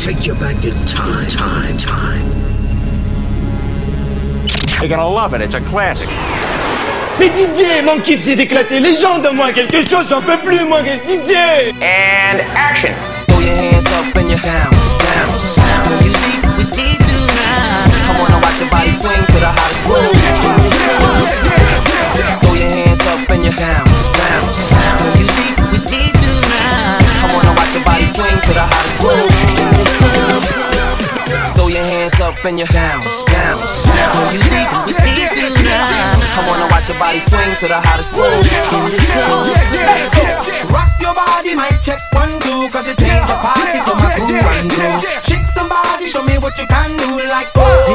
take you back in time, time, time. You're gonna love it. It's a classic. Mais Didier, mon kiff c'est d'éclater les gens, donne-moi quelque chose, j'en peux plus, moi, Didier And action. Up and down, down, down. When you see what they do now, I wanna watch your body swing to the hottest groove. Rock your body, mic check one, two, cause it change the party to my crew and crew. Shake somebody, show me what you can do, like oh,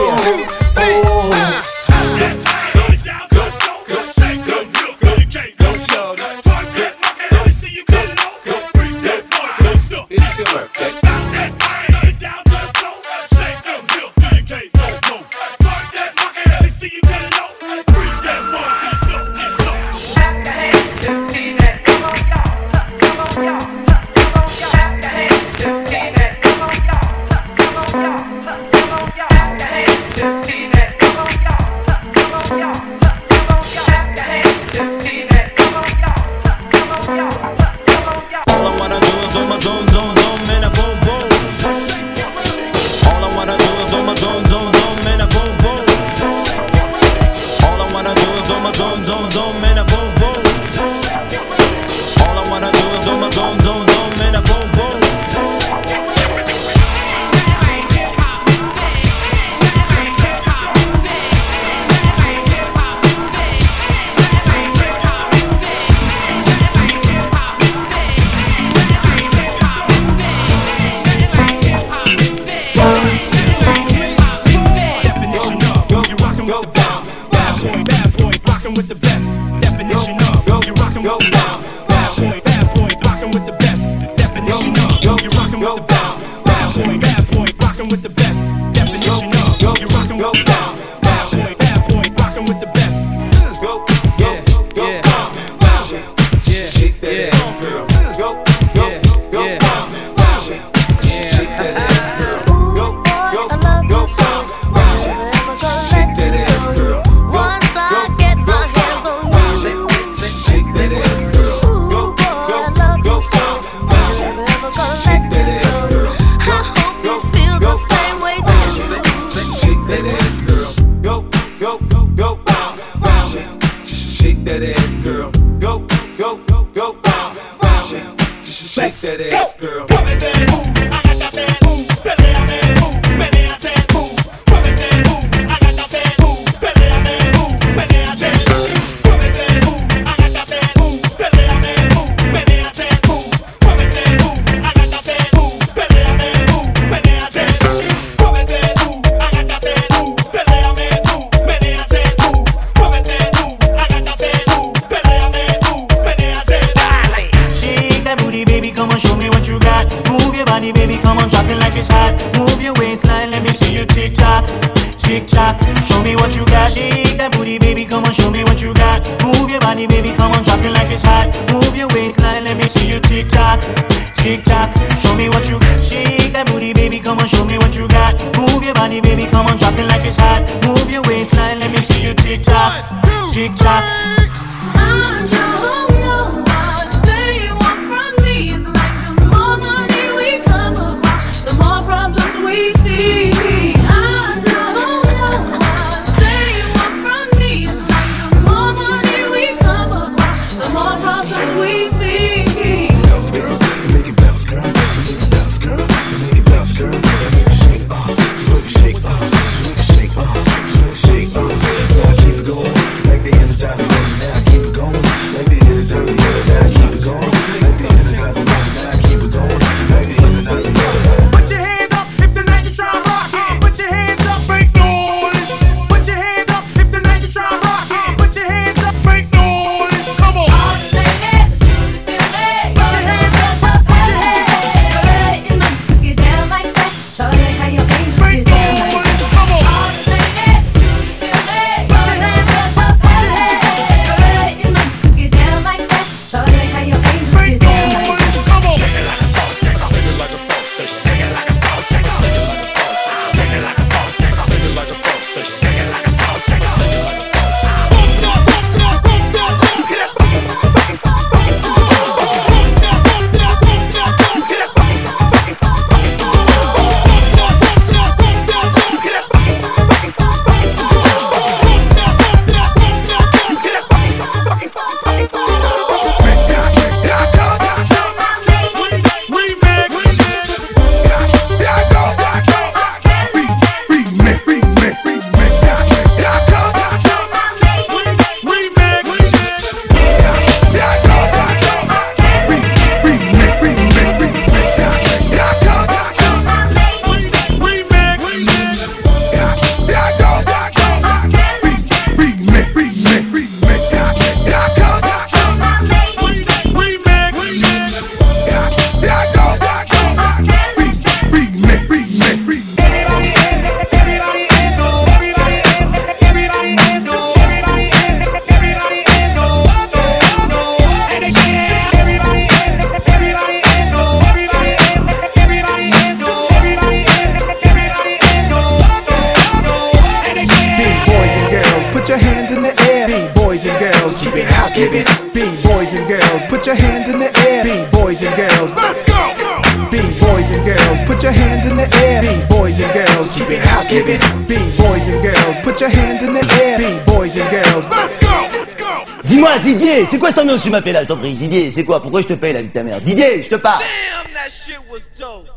rockin' with. Bad boy, bad boy, rockin' with the best. Definition of you rockin' with the best. Bounce. Shake that ass, girl. Go, go, go, bounce. Shake that ass, girl. Go, go, go, go, bounce, bounce. Shake that ass, girl. Go, go, go, go, bounce, bounce. Shake that ass, girl. Shake tock. Show me what you got. Shake that booty, baby, come on, show me what you got. Move your body, baby, come on, drop it like it's hot. Move your waistline, let me see you tick tock, tick tock. Show me what you got. Shake that booty, baby, come on, show me what you got. Move your body, baby, come on, drop it like it's hot. Move your waistline, let me see you tick tock, tick tock. Put your hand in the air. B boys and girls, keep it house, keep it. B boys and girls, put your hand in the air. B boys and girls, let's go. B boys and girls, put your hand in the air. B boys and girls, keep it house, keep it. B boys and girls, put your hand in the air. B boys and girls, let's go. Let's go. Dis-moi, Didier, c'est quoi cette ambiance que tu m'as fait là, je t'en prie Didier, c'est quoi Pourquoi je te paye la vie de ta mère Didier, je te parle Damn, that shit was dope.